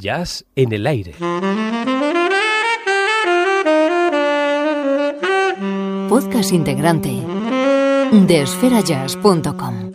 Jazz en el aire. Podcast integrante de esferajazz.com.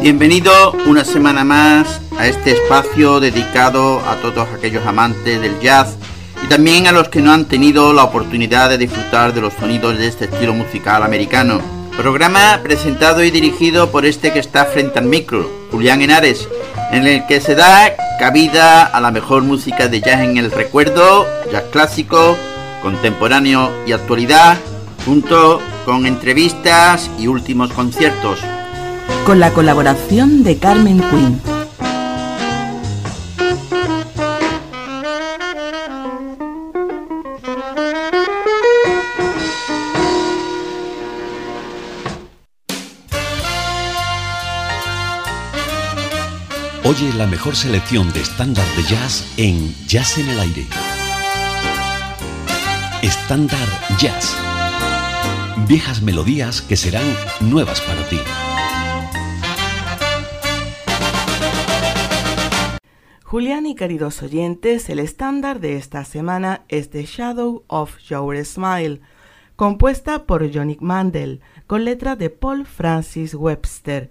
Bienvenido una semana más a este espacio dedicado a todos aquellos amantes del jazz y también a los que no han tenido la oportunidad de disfrutar de los sonidos de este estilo musical americano. Programa presentado y dirigido por este que está frente al micro, Julián Henares, en el que se da cabida a la mejor música de jazz en el recuerdo, jazz clásico, contemporáneo y actualidad, junto con entrevistas y últimos conciertos. Con la colaboración de Carmen Quinn. La mejor selección de estándar de jazz en Jazz en el Aire. Estándar Jazz. Viejas melodías que serán nuevas para ti. Julián y queridos oyentes, el estándar de esta semana es The Shadow of Your Smile, compuesta por Johnny Mandel, con letra de Paul Francis Webster.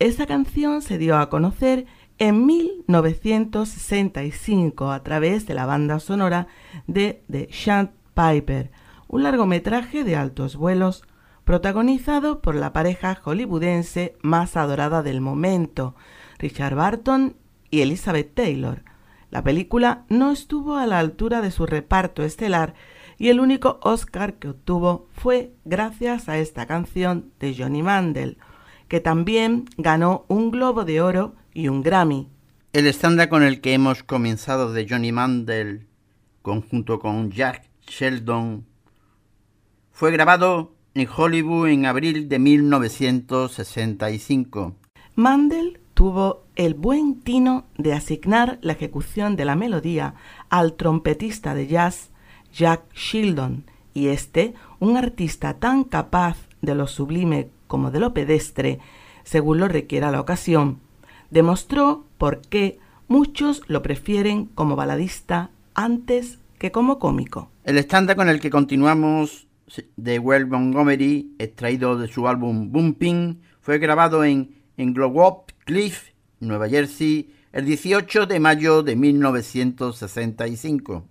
Esta canción se dio a conocer en 1965 a través de la banda sonora de The Shant Piper, un largometraje de altos vuelos protagonizado por la pareja hollywoodense más adorada del momento, Richard Barton y Elizabeth Taylor. La película no estuvo a la altura de su reparto estelar y el único Oscar que obtuvo fue gracias a esta canción de Johnny Mandel, que también ganó un Globo de Oro y un Grammy. El estándar con el que hemos comenzado de Johnny Mandel, conjunto con Jack Sheldon, fue grabado en Hollywood en abril de 1965. Mandel tuvo el buen tino de asignar la ejecución de la melodía al trompetista de jazz Jack Sheldon, y este, un artista tan capaz de lo sublime como de lo pedestre, según lo requiera la ocasión, demostró por qué muchos lo prefieren como baladista antes que como cómico. El estándar con el que continuamos de Well Montgomery, extraído de su álbum Bumping, fue grabado en, en Cliff, Nueva Jersey, el 18 de mayo de 1965.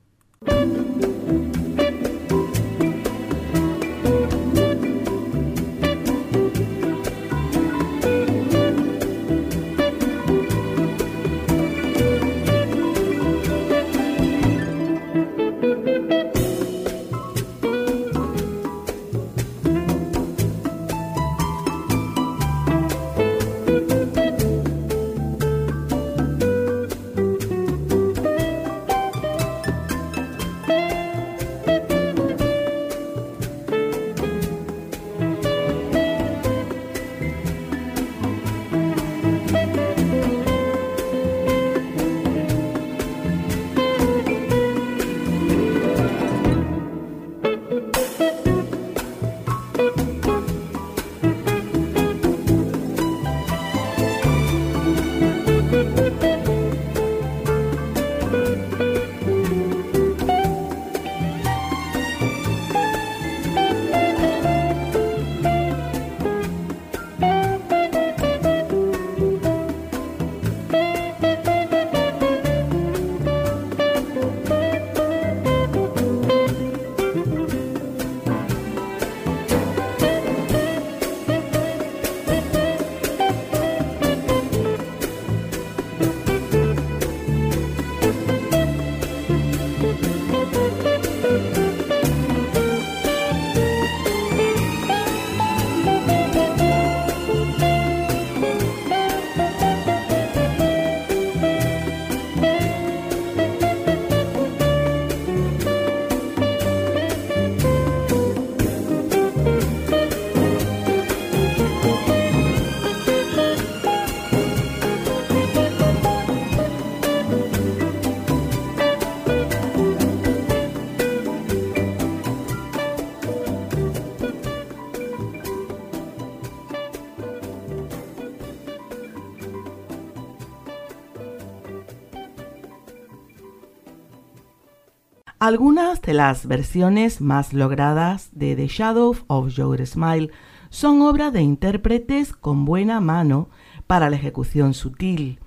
Algunas de las versiones más logradas de The Shadow of Your Smile son obra de intérpretes con buena mano para la ejecución sutil.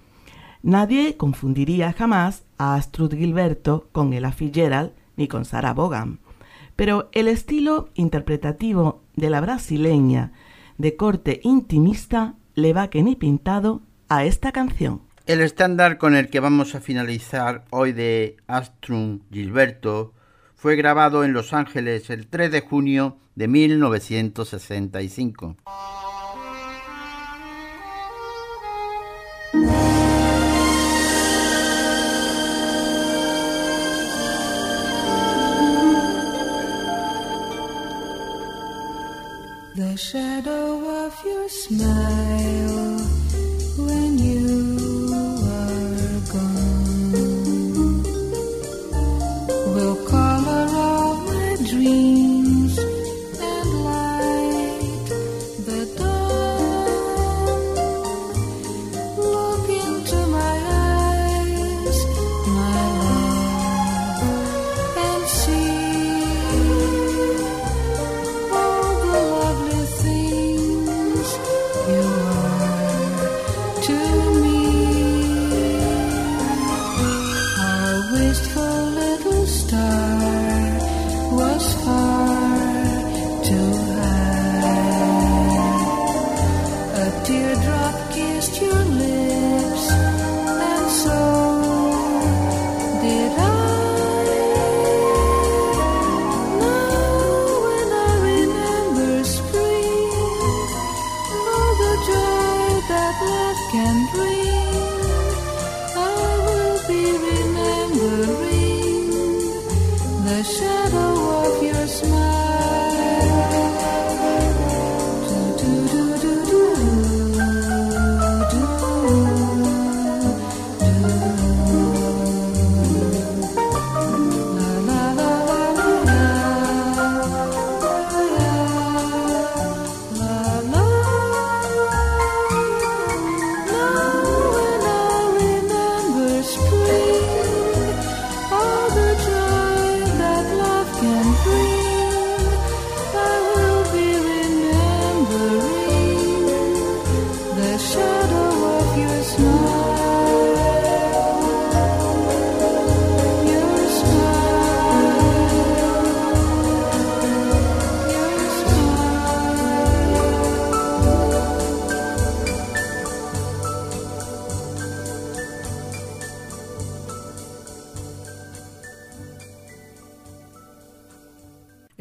Nadie confundiría jamás a Astrud Gilberto con Ella Fitzgerald ni con Sarah Vaughan, pero el estilo interpretativo de la brasileña de corte intimista le va que ni pintado a esta canción. El estándar con el que vamos a finalizar hoy de Astrum Gilberto fue grabado en Los Ángeles el 3 de junio de 1965. The shadow of your smile when you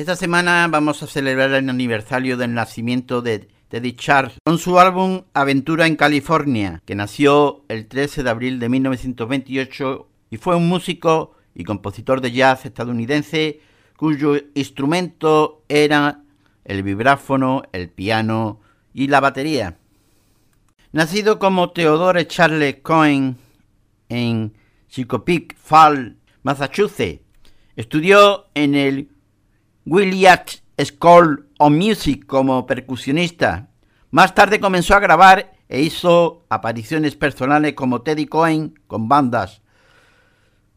Esta semana vamos a celebrar el aniversario del nacimiento de Teddy Charles con su álbum Aventura en California, que nació el 13 de abril de 1928 y fue un músico y compositor de jazz estadounidense cuyo instrumento era el vibráfono, el piano y la batería. Nacido como Theodore Charles Cohen en Chicopic Fall, Massachusetts, estudió en el Williams School of Music como percusionista. Más tarde comenzó a grabar e hizo apariciones personales como Teddy Cohen con bandas,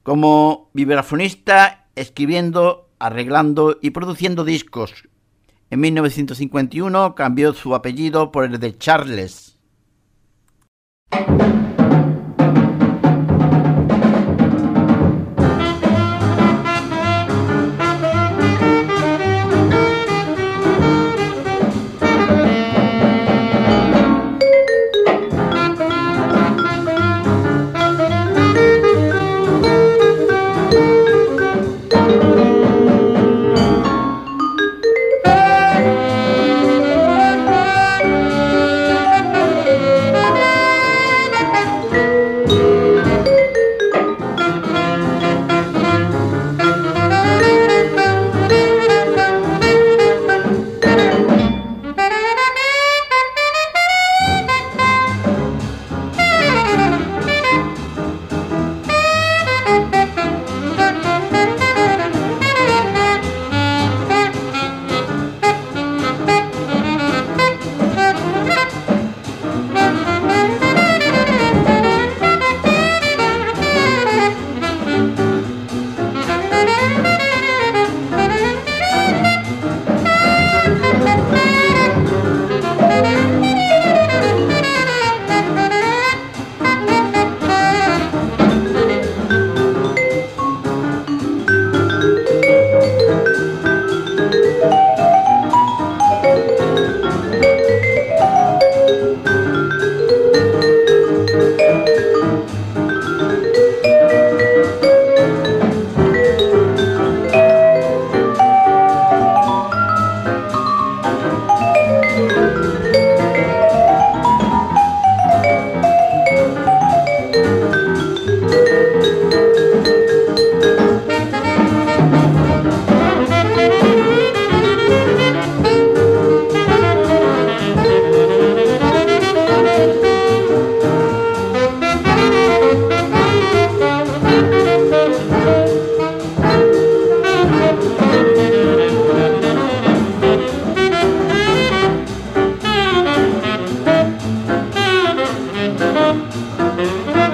como vibrafonista, escribiendo, arreglando y produciendo discos. En 1951 cambió su apellido por el de Charles.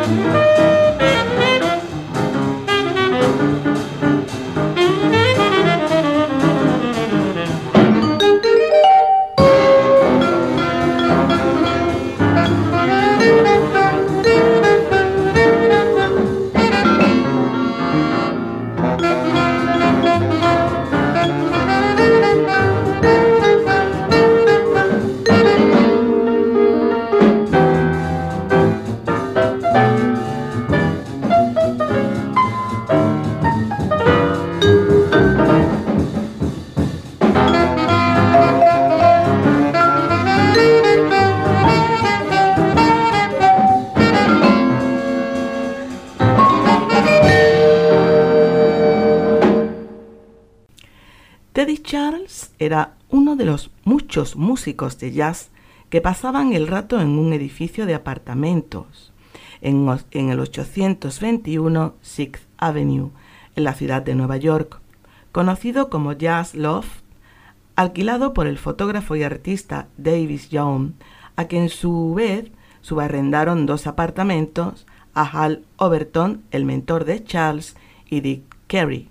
Teddy músicos de jazz que pasaban el rato en un edificio de apartamentos en, en el 821 Sixth Avenue, en la ciudad de Nueva York, conocido como Jazz Loft, alquilado por el fotógrafo y artista Davis Young, a quien su vez subarrendaron dos apartamentos a Hal Overton, el mentor de Charles, y Dick Carey.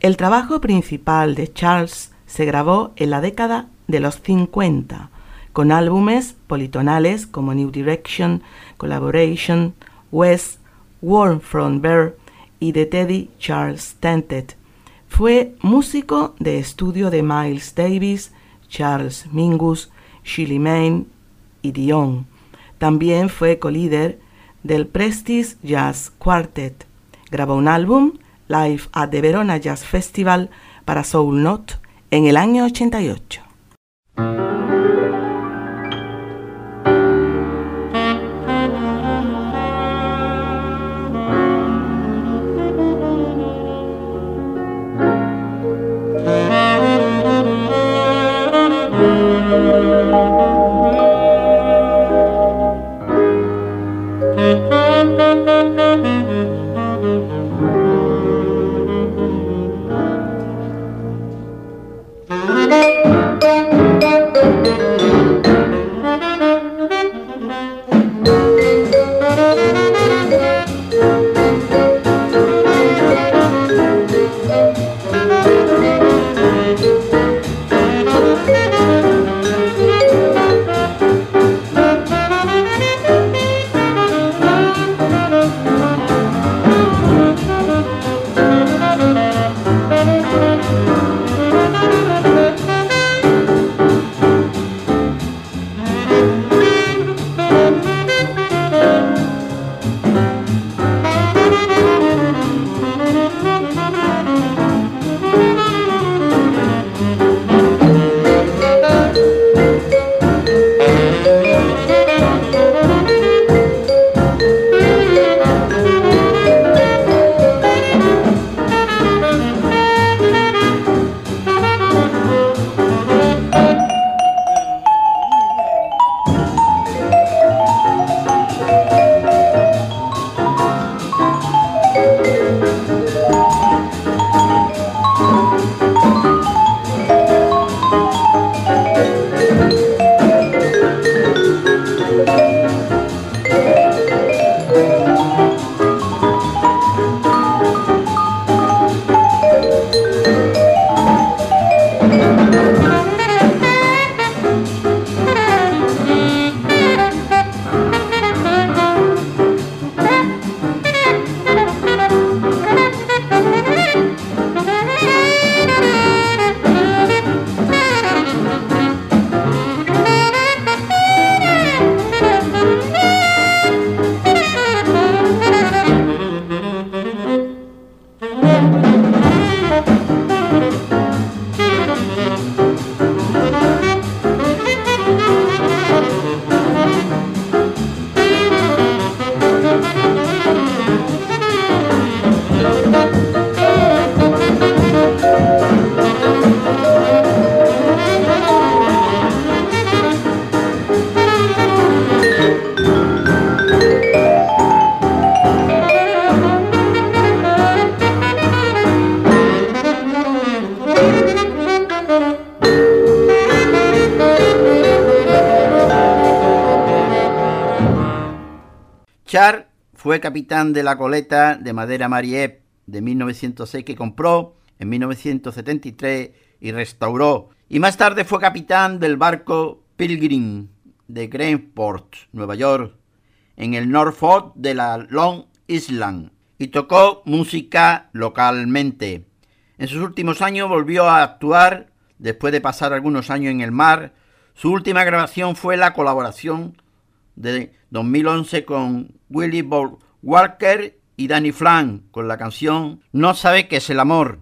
El trabajo principal de Charles se grabó en la década de los 50, con álbumes politonales como New Direction, Collaboration, West, Warm from Bear y de Teddy Charles Tented. Fue músico de estudio de Miles Davis, Charles Mingus, Shirley Main y Dion. También fue colíder del Prestige Jazz Quartet. Grabó un álbum, Live at the Verona Jazz Festival, para Soul Note en el año 88. Fue capitán de la coleta de madera Mariep de 1906 que compró en 1973 y restauró. Y más tarde fue capitán del barco Pilgrim de Greenport, Nueva York, en el Norfolk de la Long Island y tocó música localmente. En sus últimos años volvió a actuar después de pasar algunos años en el mar. Su última grabación fue la colaboración de 2011 con Willie Bob Walker y Danny Flan con la canción No sabe qué es el amor.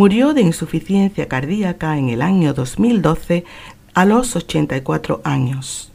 Murió de insuficiencia cardíaca en el año 2012 a los 84 años.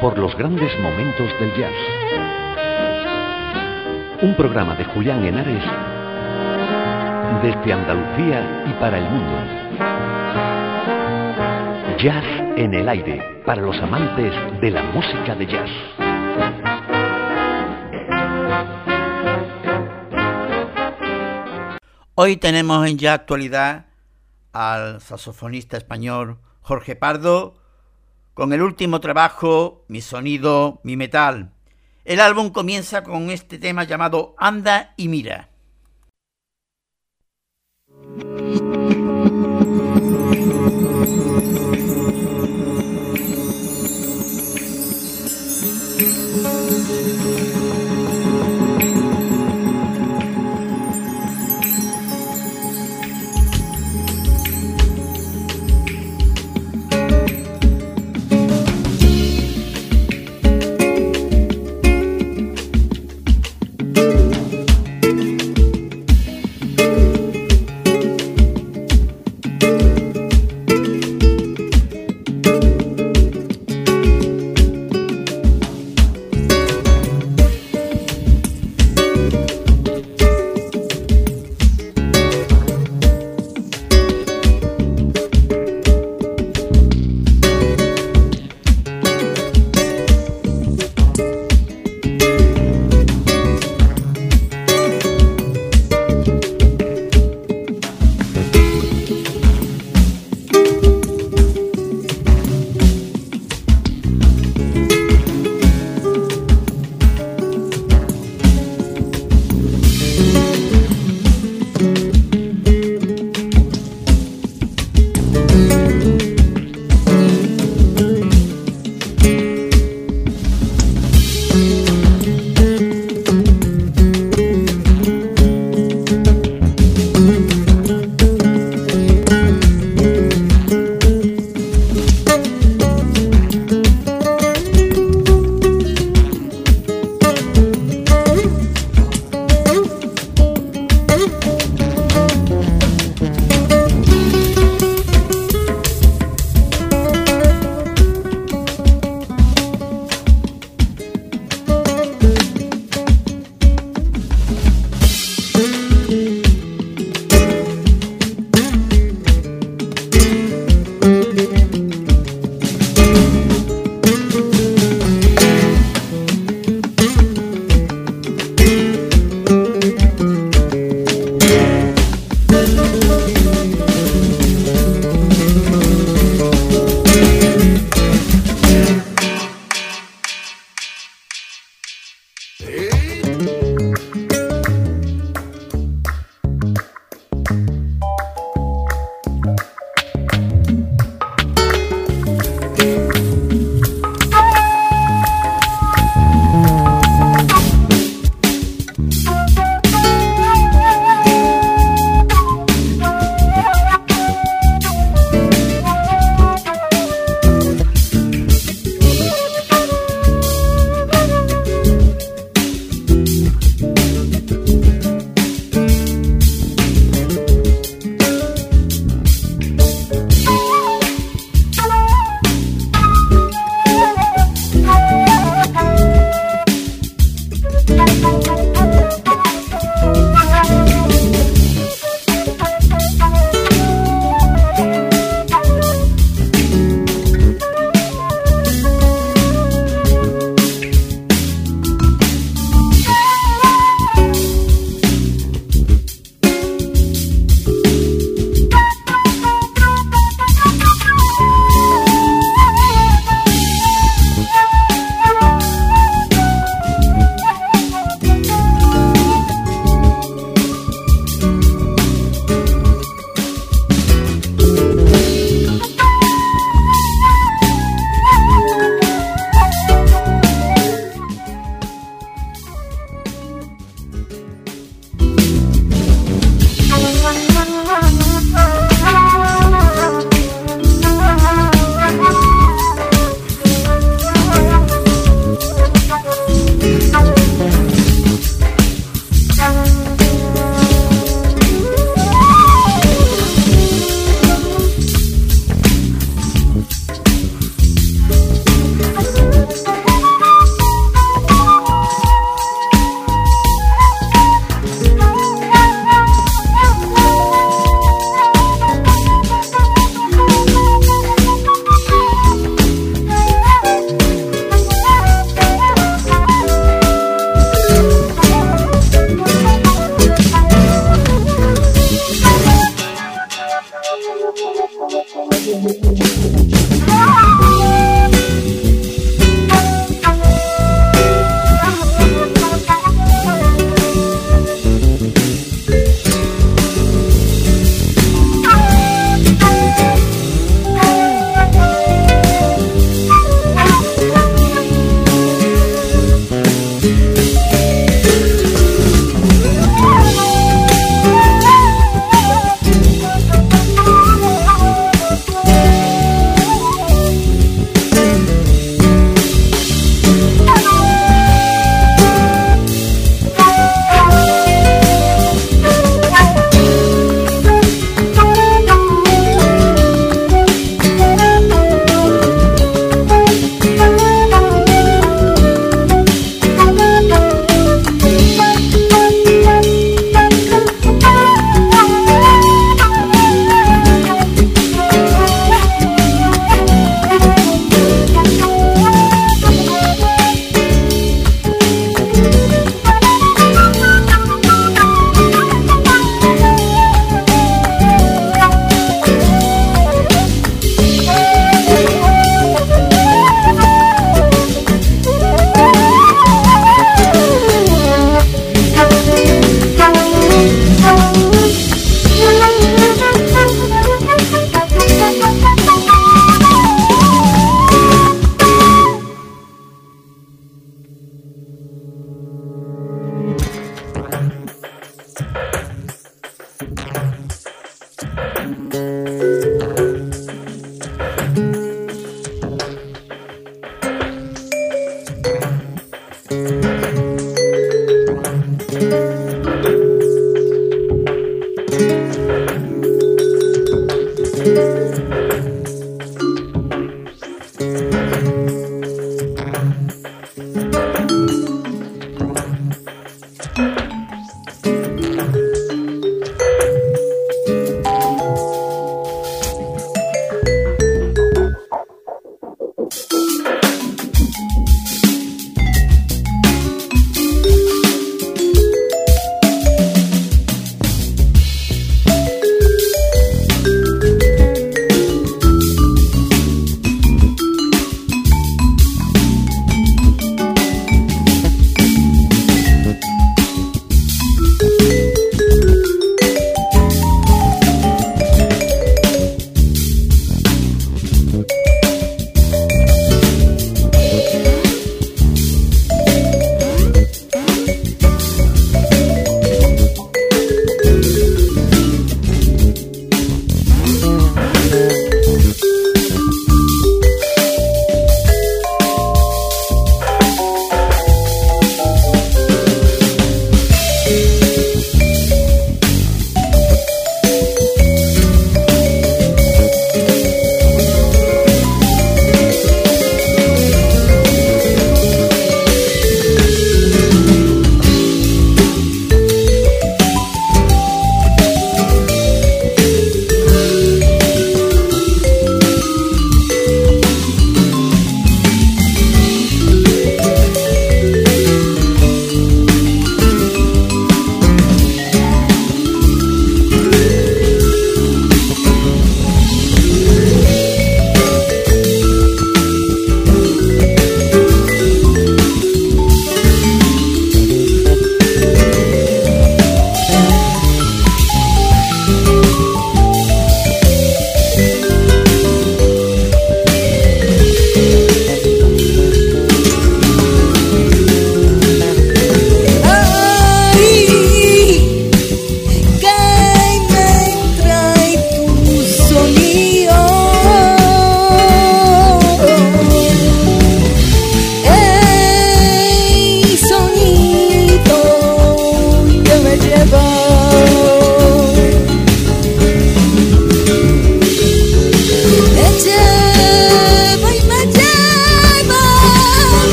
Por los grandes momentos del jazz. Un programa de Julián Henares desde Andalucía y para el mundo. Jazz en el aire, para los amantes de la música de jazz. Hoy tenemos en ya actualidad al saxofonista español Jorge Pardo con el último trabajo Mi sonido, mi metal. El álbum comienza con este tema llamado Anda y mira.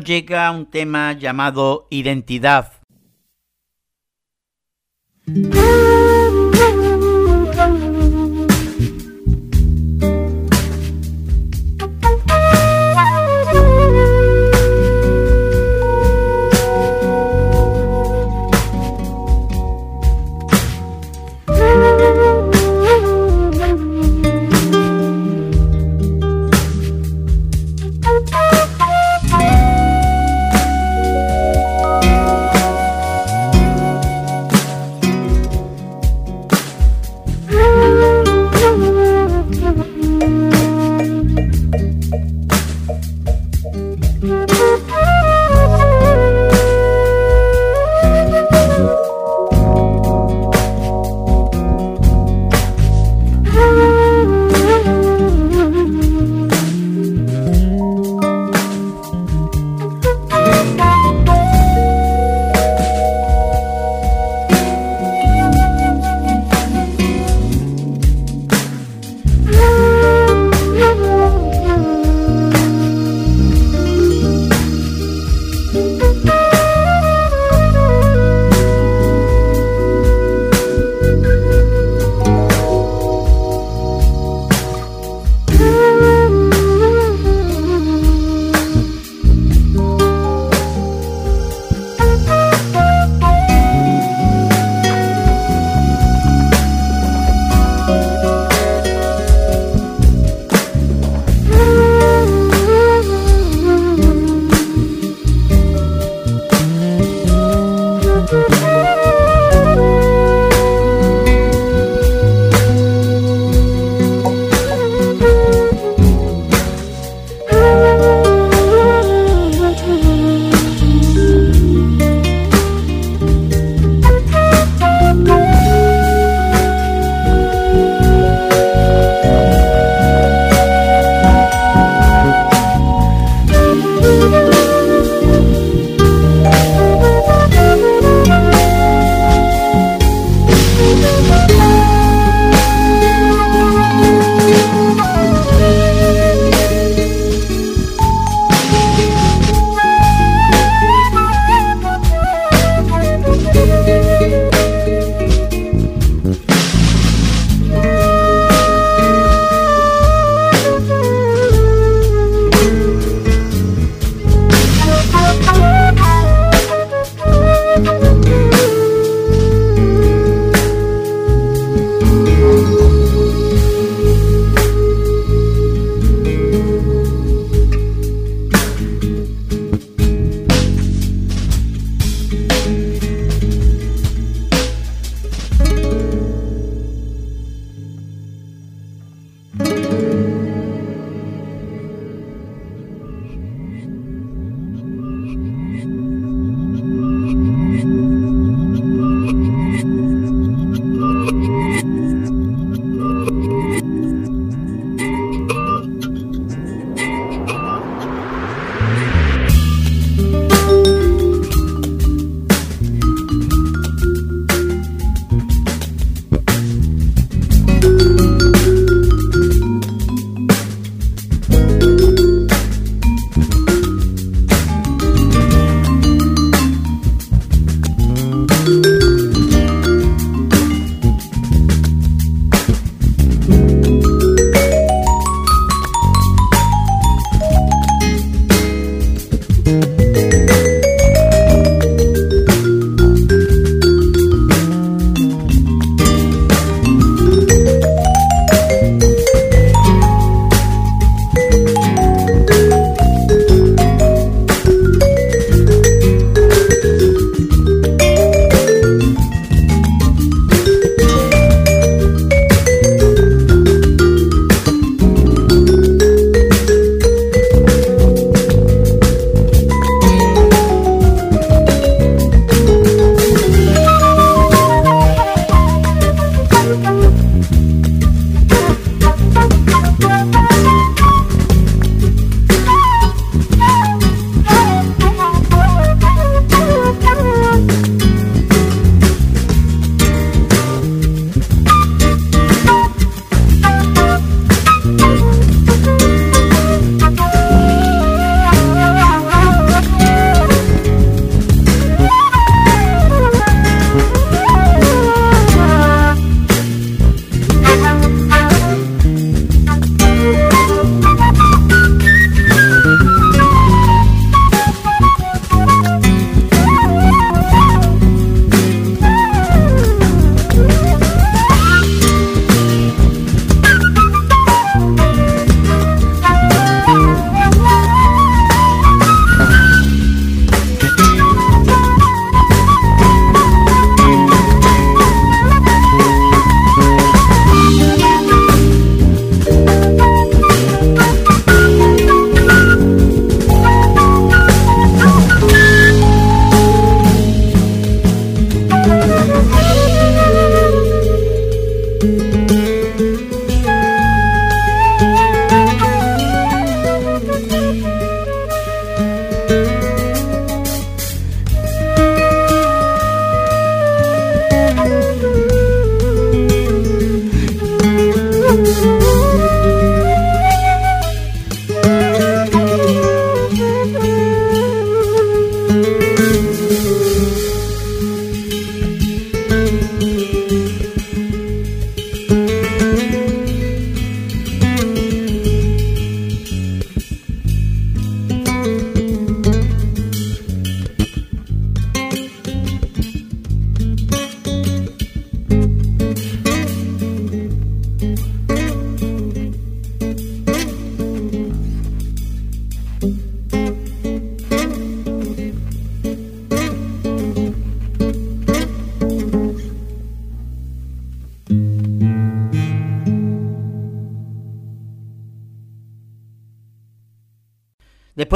Llega un tema llamado Identidad.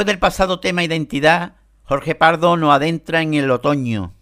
Del pasado tema identidad, Jorge Pardo nos adentra en el otoño.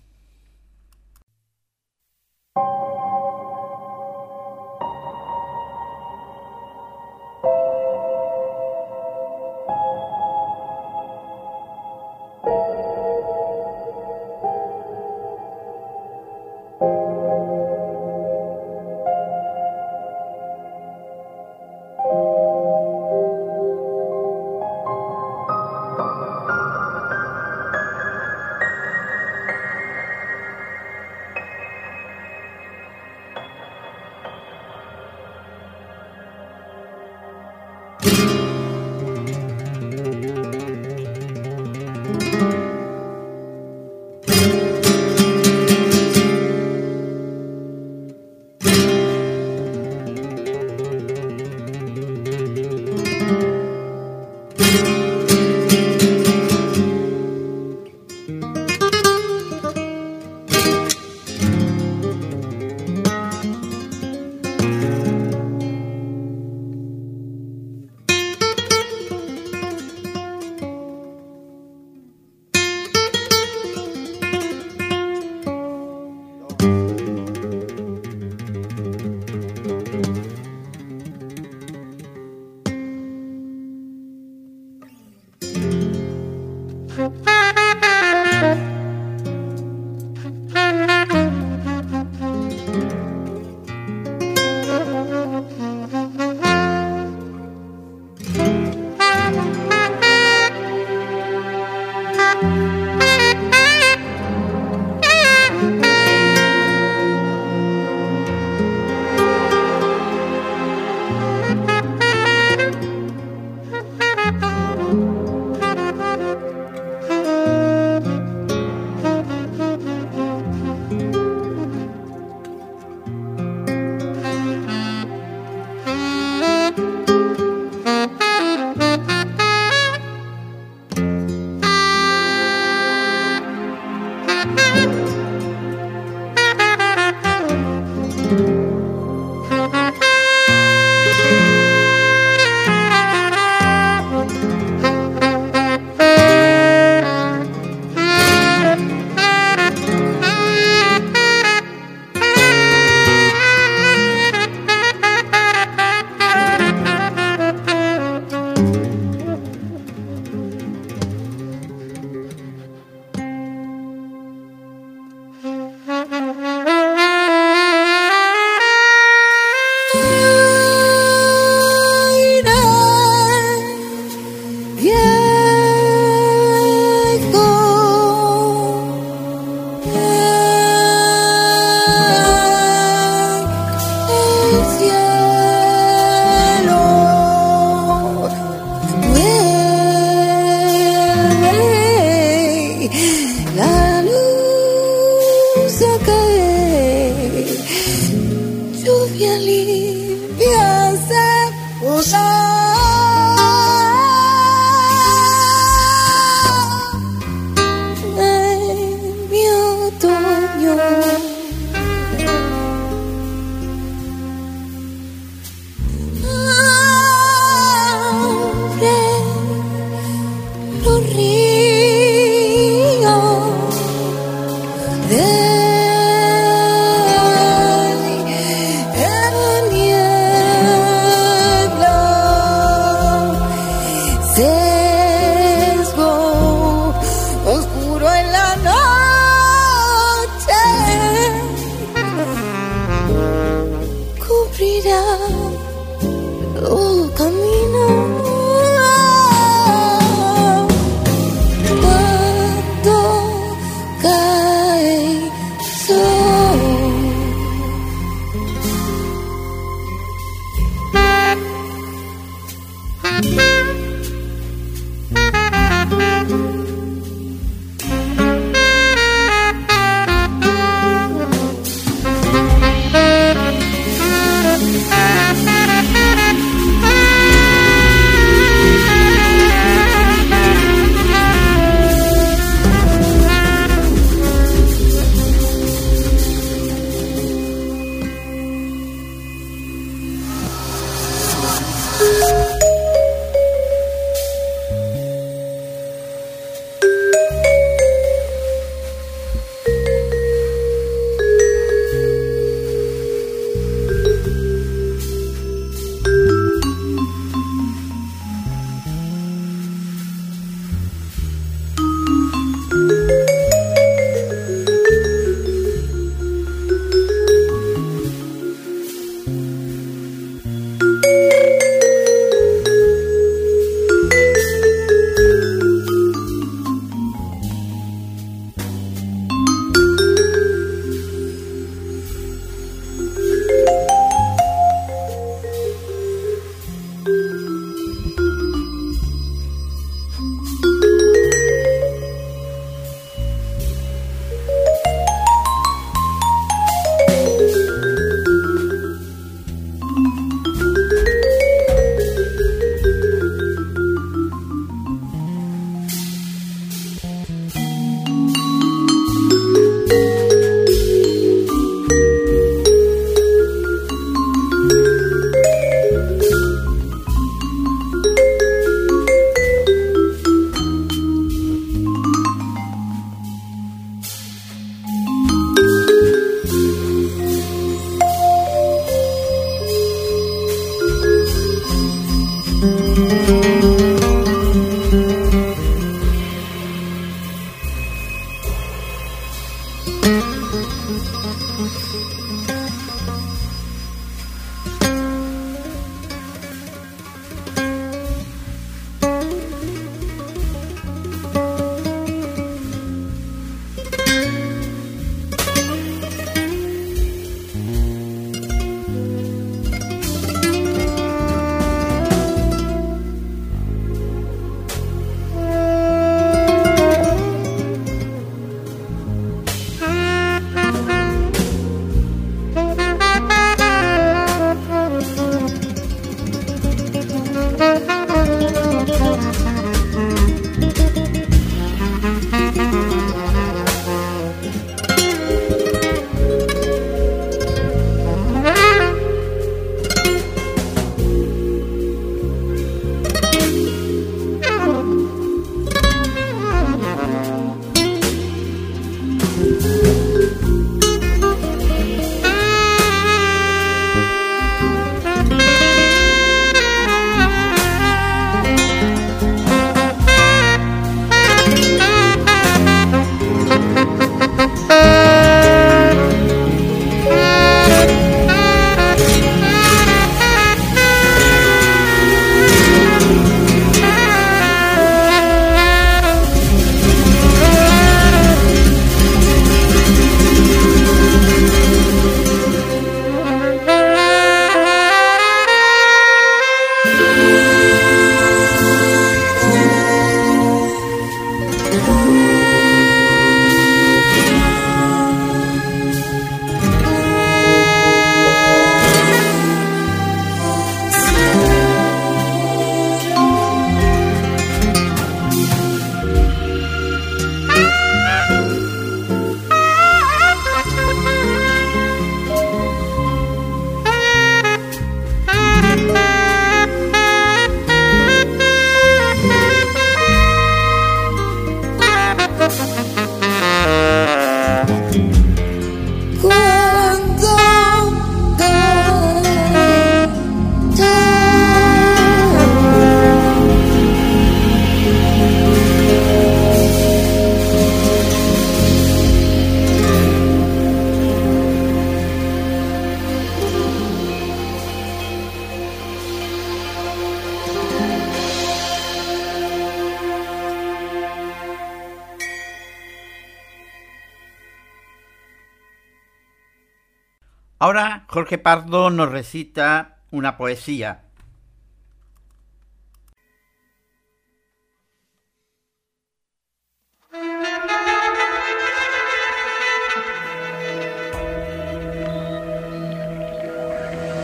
Jorge Pardo nos recita una poesía.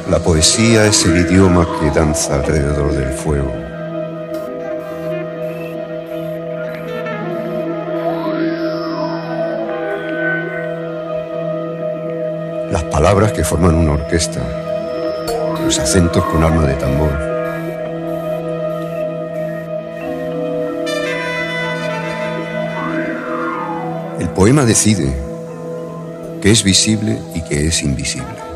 La poesía es el idioma que danza alrededor del fuego. Que forman una orquesta, los acentos con alma de tambor. El poema decide que es visible y que es invisible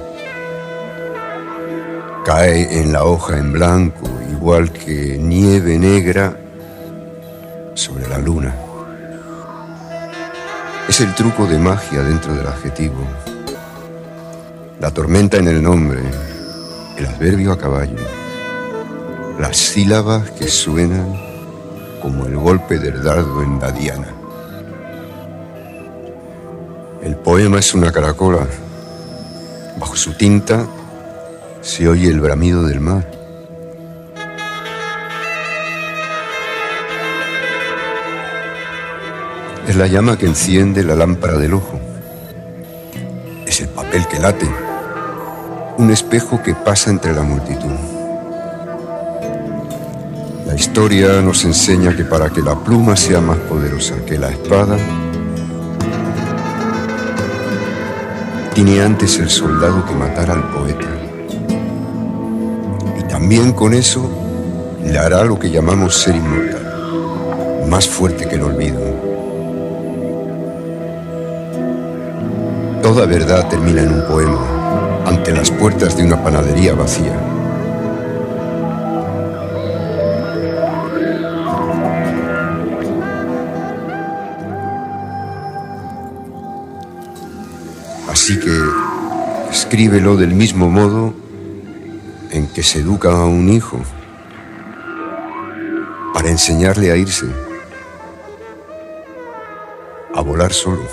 cae en la hoja en blanco, igual que nieve negra sobre la luna. Es el truco de magia dentro del adjetivo. La tormenta en el nombre, el adverbio a caballo, las sílabas que suenan como el golpe del dardo en la diana. El poema es una caracola. Bajo su tinta se oye el bramido del mar. Es la llama que enciende la lámpara del ojo. Es el papel que late. Un espejo que pasa entre la multitud. La historia nos enseña que para que la pluma sea más poderosa que la espada, tiene antes el soldado que matar al poeta. También con eso le hará lo que llamamos ser inmortal, más fuerte que el olvido. Toda verdad termina en un poema, ante las puertas de una panadería vacía. Así que escríbelo del mismo modo en que se educa a un hijo para enseñarle a irse, a volar solo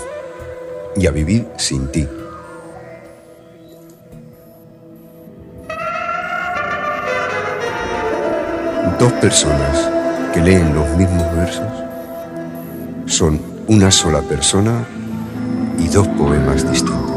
y a vivir sin ti. Dos personas que leen los mismos versos son una sola persona y dos poemas distintos.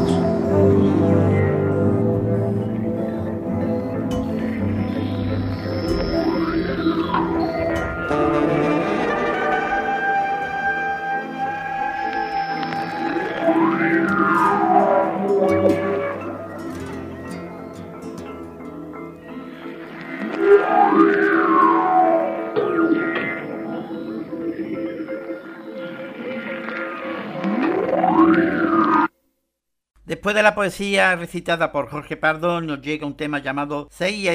La poesía recitada por Jorge Pardo, nos llega un tema llamado Say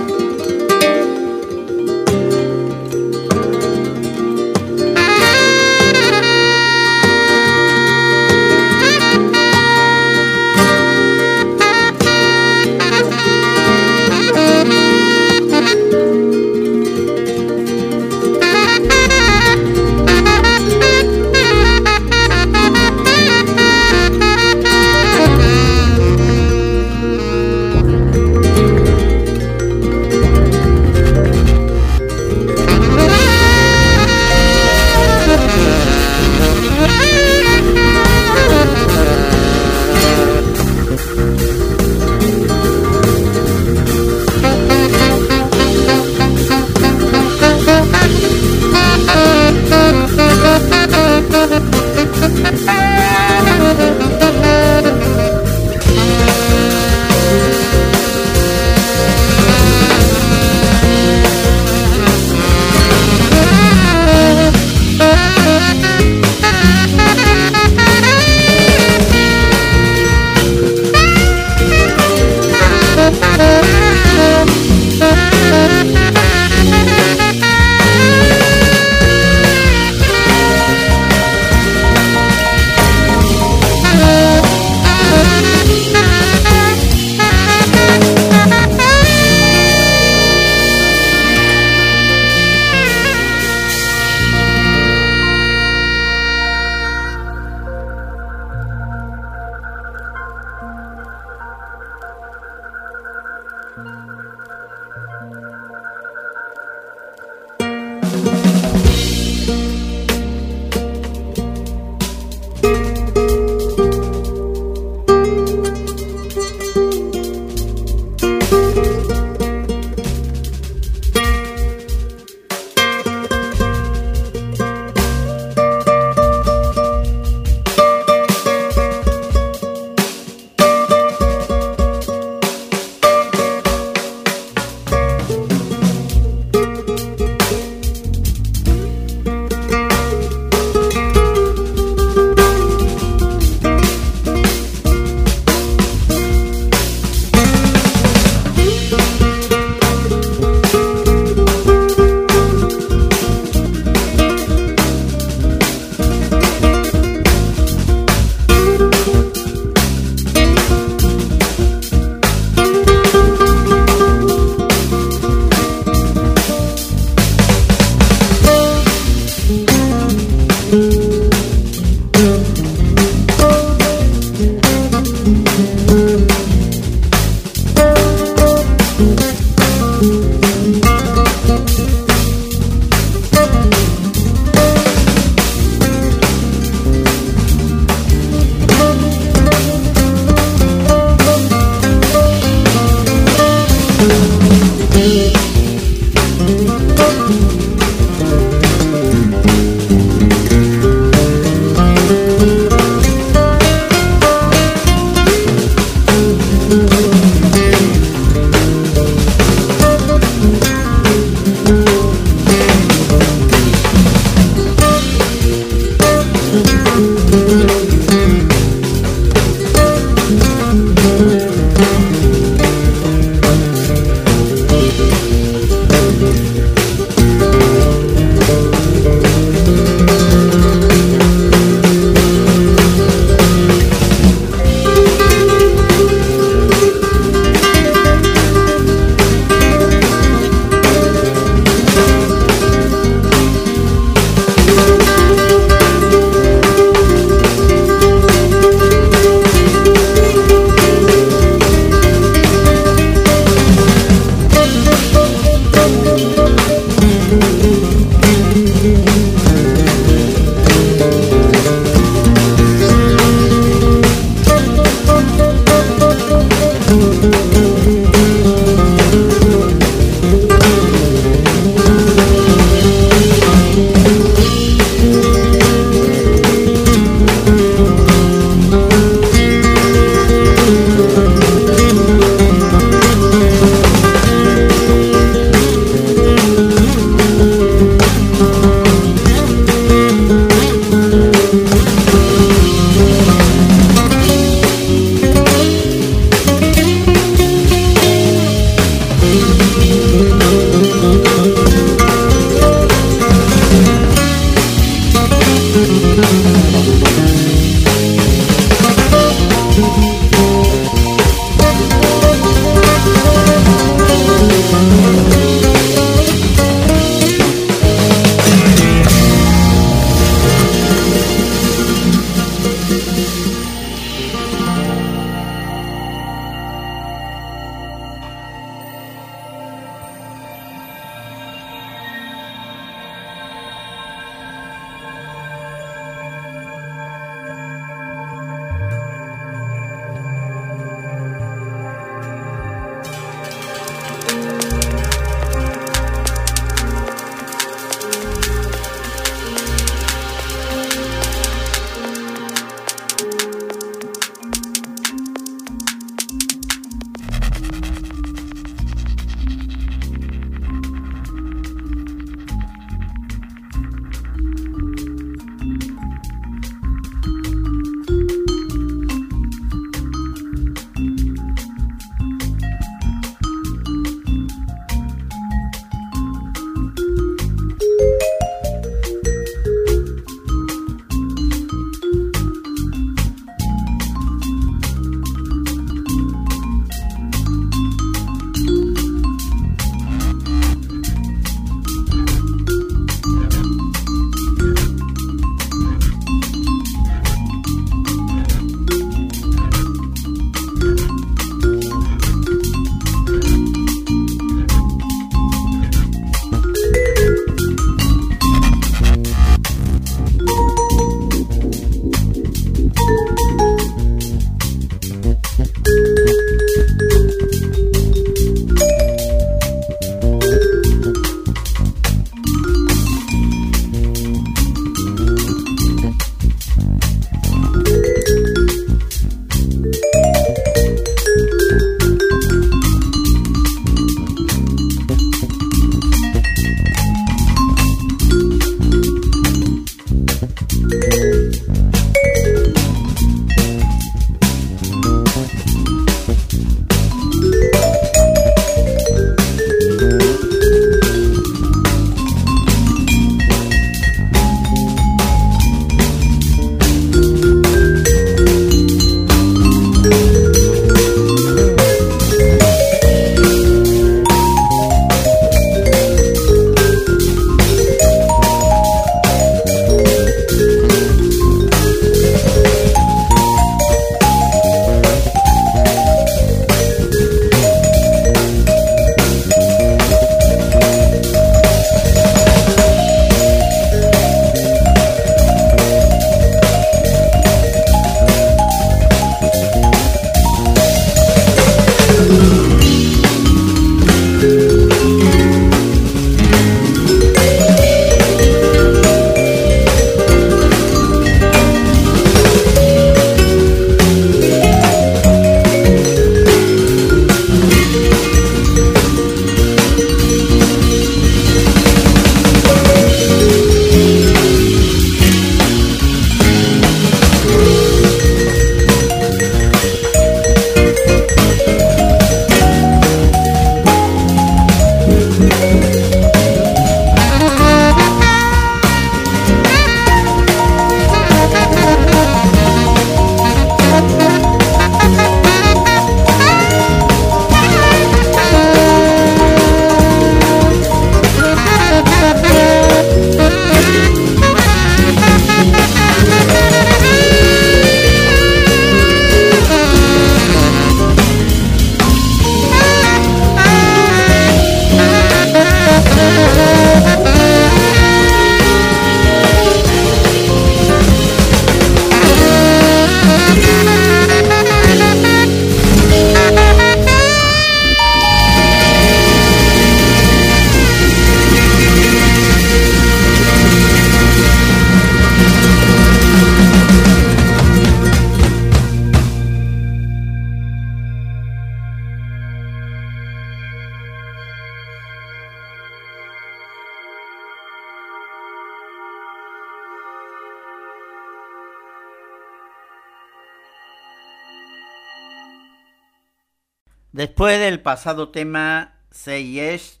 Después del pasado tema Seyesh,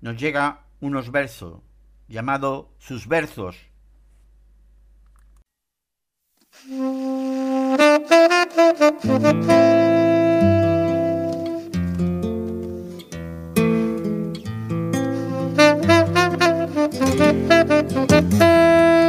nos llega unos versos, llamado Sus versos.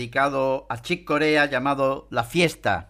dedicado a Chick Corea llamado La Fiesta.